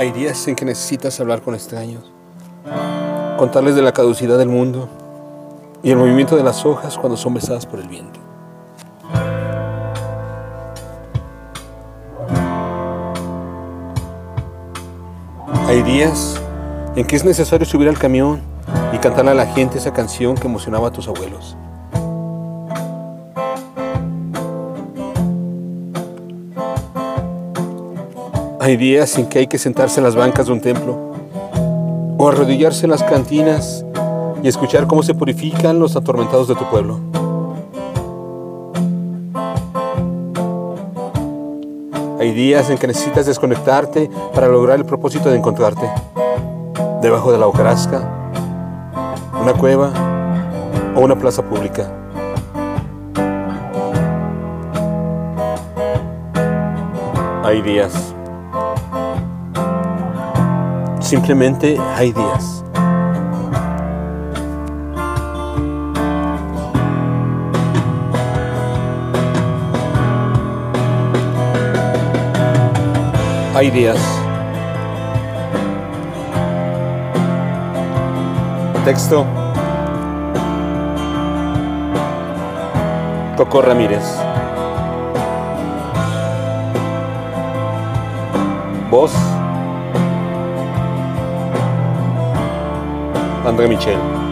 Hay días en que necesitas hablar con extraños, contarles de la caducidad del mundo y el movimiento de las hojas cuando son besadas por el viento. Hay días en que es necesario subir al camión y cantarle a la gente esa canción que emocionaba a tus abuelos. Hay días en que hay que sentarse en las bancas de un templo o arrodillarse en las cantinas y escuchar cómo se purifican los atormentados de tu pueblo. Hay días en que necesitas desconectarte para lograr el propósito de encontrarte. Debajo de la hojarasca, una cueva o una plaza pública. Hay días Simplemente hay días. Hay días. Texto. Coco Ramírez. Voz. André Michel.